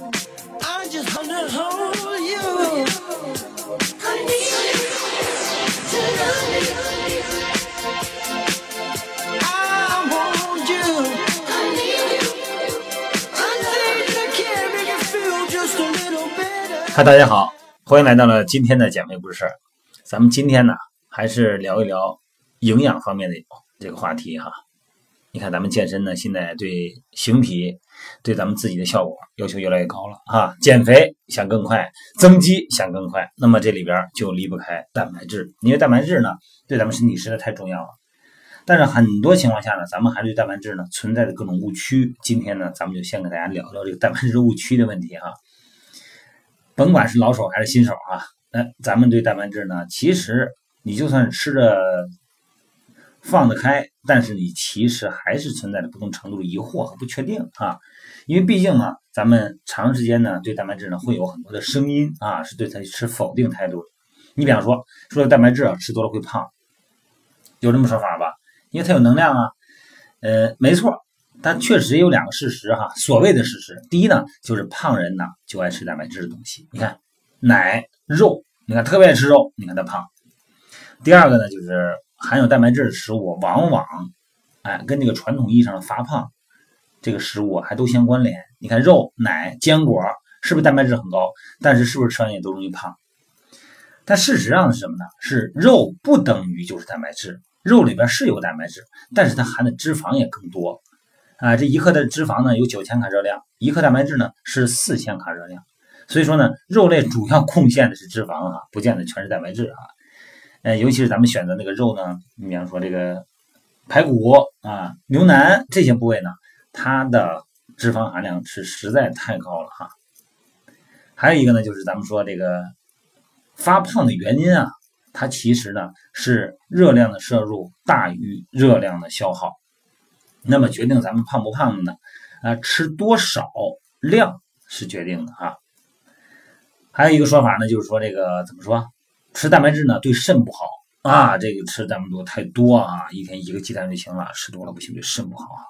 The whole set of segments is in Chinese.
I just under hold you. I think I can make you feel just a little better. 嗨，大家好，欢迎来到了今天的减肥不是事儿。咱们今天呢，还是聊一聊营养方面的这个话题哈。你看，咱们健身呢，现在对形体、对咱们自己的效果要求越来越高了啊。减肥想更快，增肌想更快，那么这里边就离不开蛋白质，因为蛋白质呢，对咱们身体实在太重要了。但是很多情况下呢，咱们还对蛋白质呢存在着各种误区。今天呢，咱们就先给大家聊聊这个蛋白质误区的问题哈。甭管是老手还是新手啊，那咱们对蛋白质呢，其实你就算吃着放得开，但是你其实还是存在着不同程度的疑惑和不确定啊。因为毕竟呢，咱们长时间呢对蛋白质呢会有很多的声音啊，是对它持否定态度。你比方说，说蛋白质啊吃多了会胖，有这么说法吧？因为它有能量啊。呃，没错，但确实有两个事实哈。所谓的事实，第一呢，就是胖人呢就爱吃蛋白质的东西。你看，奶、肉，你看特别爱吃肉，你看他胖。第二个呢，就是含有蛋白质的食物，往往哎跟这个传统意义上的发胖这个食物还都相关联。你看肉、奶、坚果，是不是蛋白质很高？但是是不是吃完也都容易胖？但事实上是什么呢？是肉不等于就是蛋白质，肉里边是有蛋白质，但是它含的脂肪也更多。啊，这一克的脂肪呢有九千卡热量，一克蛋白质呢是四千卡热量。所以说呢，肉类主要贡献的是脂肪啊，不见得全是蛋白质啊。呃，尤其是咱们选择那个肉呢，你比方说这个排骨啊、牛腩这些部位呢，它的脂肪含量是实在太高了哈。还有一个呢，就是咱们说这个发胖的原因啊，它其实呢是热量的摄入大于热量的消耗。那么决定咱们胖不胖的呢？啊，吃多少量是决定的啊。还有一个说法呢，就是说这个怎么说？吃蛋白质呢对肾不好啊，这个吃蛋白多太多啊，一天一个鸡蛋就行了，吃多了不行，对肾不好啊。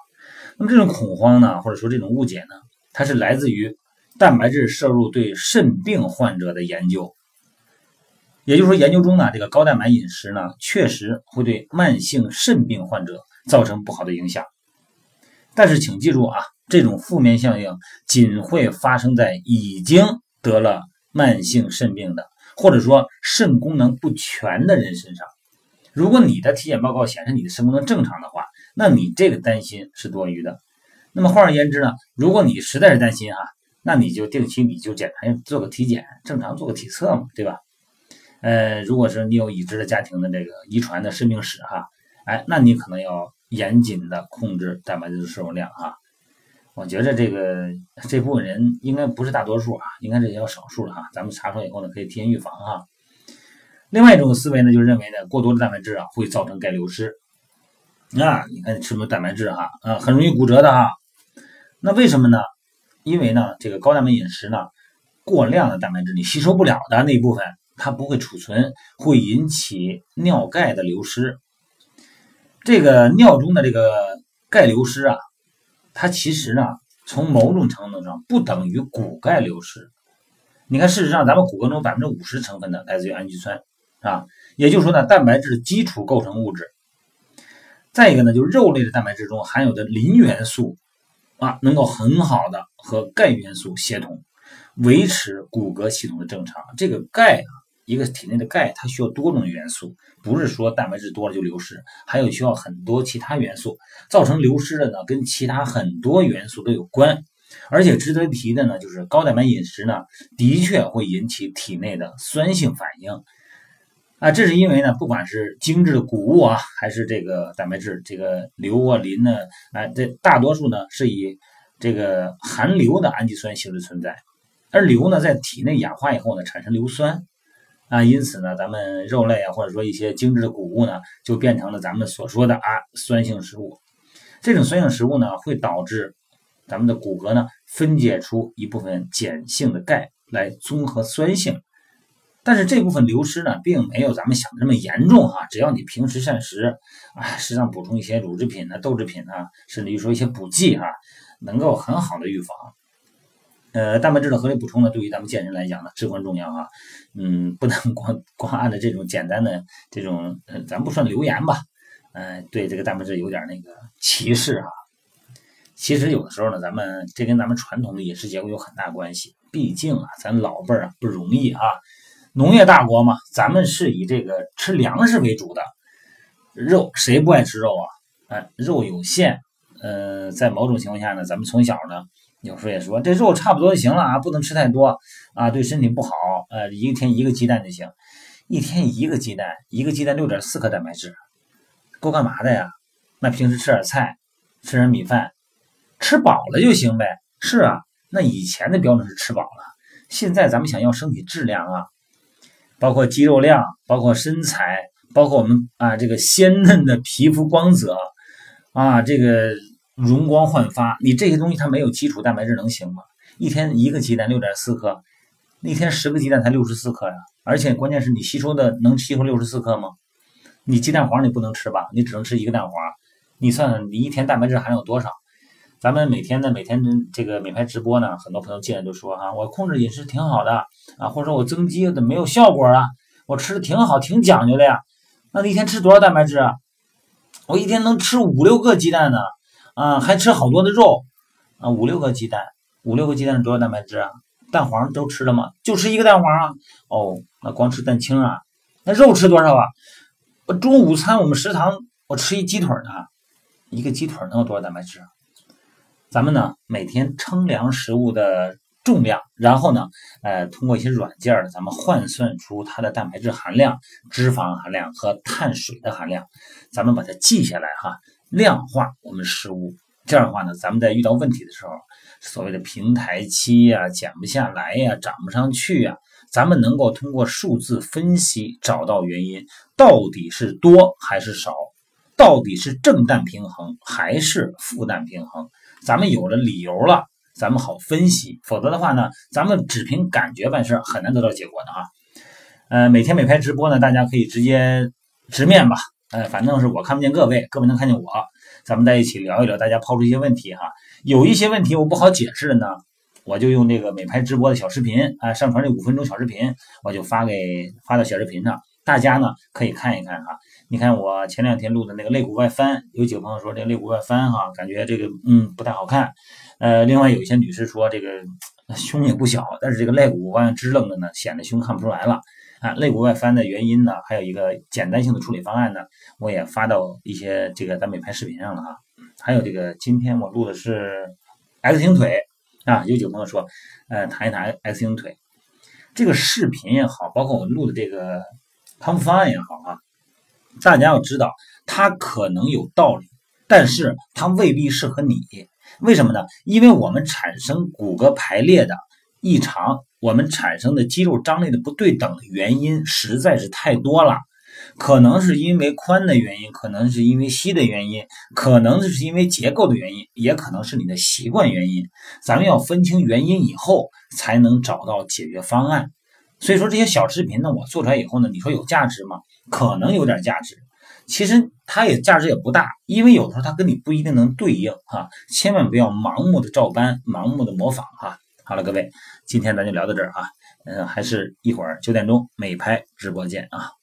那么这种恐慌呢，或者说这种误解呢，它是来自于蛋白质摄入对肾病患者的研究。也就是说，研究中呢，这个高蛋白饮食呢，确实会对慢性肾病患者造成不好的影响。但是请记住啊，这种负面效应仅会发生在已经得了慢性肾病的。或者说肾功能不全的人身上，如果你的体检报告显示你的肾功能正常的话，那你这个担心是多余的。那么换而言之呢，如果你实在是担心哈，那你就定期你就检查做个体检，正常做个体测嘛，对吧？呃，如果说你有已知的家庭的这个遗传的肾病史哈，哎，那你可能要严谨的控制蛋白质的摄入量哈。我觉得这个这部分人应该不是大多数啊，应该是比较少数的哈。咱们查出来以后呢，可以提前预防哈。另外一种思维呢，就认为呢，过多的蛋白质啊会造成钙流失。啊，你看你吃什么蛋白质哈，啊，很容易骨折的哈。那为什么呢？因为呢，这个高蛋白饮食呢，过量的蛋白质你吸收不了的那一部分，它不会储存，会引起尿钙的流失。这个尿中的这个钙流失啊。它其实呢，从某种程度上不等于骨钙流失。你看，事实上，咱们骨骼中百分之五十成分呢来自于氨基酸啊，也就是说呢，蛋白质基础构成物质。再一个呢，就是肉类的蛋白质中含有的磷元素啊，能够很好的和钙元素协同，维持骨骼系统的正常。这个钙啊。一个体内的钙，它需要多种元素，不是说蛋白质多了就流失，还有需要很多其他元素。造成流失的呢，跟其他很多元素都有关。而且值得一提的呢，就是高蛋白饮食呢，的确会引起体内的酸性反应。啊，这是因为呢，不管是精致的谷物啊，还是这个蛋白质，这个硫啊、磷呢，啊，这大多数呢是以这个含硫的氨基酸形式存在，而硫呢在体内氧化以后呢，产生硫酸。啊，因此呢，咱们肉类啊，或者说一些精致的谷物呢，就变成了咱们所说的啊酸性食物。这种酸性食物呢，会导致咱们的骨骼呢分解出一部分碱性的钙来综合酸性。但是这部分流失呢，并没有咱们想的那么严重哈。只要你平时膳食啊，适当补充一些乳制品呢、豆制品呢，甚至于说一些补剂哈，能够很好的预防。呃，蛋白质的合理补充呢，对于咱们健身来讲呢，至关重要啊。嗯，不能 光光按照这种简单的这种，呃，咱不算留言吧，呃，对这个蛋白质有点那个歧视啊。其实有的时候呢，咱们这跟咱们传统的饮食结构有很大关系。毕竟啊，咱老辈儿啊不容易啊，农业大国嘛，咱们是以这个吃粮食为主的，肉谁不爱吃肉啊？哎，肉有限，呃，在某种情况下呢，咱们从小呢，有时候也说这肉差不多就行了啊，不能吃太多啊，对身体不好。呃，一天一个鸡蛋就行，一天一个鸡蛋，一个鸡蛋六点四克蛋白质，够干嘛的呀？那平时吃点菜，吃点米饭。吃饱了就行呗，是啊，那以前的标准是吃饱了，现在咱们想要身体质量啊，包括肌肉量，包括身材，包括我们啊这个鲜嫩的皮肤光泽啊，这个容光焕发，你这些东西它没有基础蛋白质能行吗？一天一个鸡蛋六点四克，一天十个鸡蛋才六十四克呀，而且关键是你吸收的能吸收六十四克吗？你鸡蛋黄你不能吃吧？你只能吃一个蛋黄，你算算你一天蛋白质含量有多少？咱们每天呢，每天这个美拍直播呢，很多朋友进来都说哈，我控制饮食挺好的啊，或者说我增肌怎么没有效果啊？我吃的挺好，挺讲究的呀。那你一天吃多少蛋白质啊？我一天能吃五六个鸡蛋呢，啊还吃好多的肉啊，五六个鸡蛋，五六个鸡蛋是多少蛋白质啊？蛋黄都吃了吗？就吃一个蛋黄啊？哦，那光吃蛋清啊？那肉吃多少啊？我中午午餐我们食堂我吃一鸡腿呢，一个鸡腿能有多少蛋白质？咱们呢每天称量食物的重量，然后呢，呃，通过一些软件儿，咱们换算出它的蛋白质含量、脂肪含量和碳水的含量，咱们把它记下来哈，量化我们失误。这样的话呢，咱们在遇到问题的时候，所谓的平台期呀、减不下来呀、涨不上去呀，咱们能够通过数字分析找到原因，到底是多还是少，到底是正氮平衡还是负氮平衡。咱们有了理由了，咱们好分析。否则的话呢，咱们只凭感觉办事很难得到结果的啊。呃，每天每拍直播呢，大家可以直接直面吧。呃，反正是我看不见各位，各位能看见我，咱们在一起聊一聊，大家抛出一些问题哈。有一些问题我不好解释的呢，我就用这个美拍直播的小视频啊，上传这五分钟小视频，我就发给发到小视频上，大家呢可以看一看哈。你看我前两天录的那个肋骨外翻，有几个朋友说这肋骨外翻哈，感觉这个嗯不太好看。呃，另外有一些女士说这个胸也不小，但是这个肋骨往支棱的呢，显得胸看不出来了。啊，肋骨外翻的原因呢，还有一个简单性的处理方案呢，我也发到一些这个咱们美拍视频上了哈。还有这个今天我录的是 X 型腿啊，有几个朋友说，呃，谈一谈 X 型腿这个视频也好，包括我录的这个康复方案也好啊。大家要知道，它可能有道理，但是它未必适合你。为什么呢？因为我们产生骨骼排列的异常，我们产生的肌肉张力的不对等原因实在是太多了。可能是因为宽的原因，可能是因为膝的原因，可能是因为结构的原因，也可能是你的习惯原因。咱们要分清原因以后，才能找到解决方案。所以说这些小视频呢，我做出来以后呢，你说有价值吗？可能有点价值，其实它也价值也不大，因为有的时候它跟你不一定能对应哈，千万不要盲目的照搬，盲目的模仿哈。好了，各位，今天咱就聊到这儿啊，嗯，还是一会儿九点钟美拍直播见啊。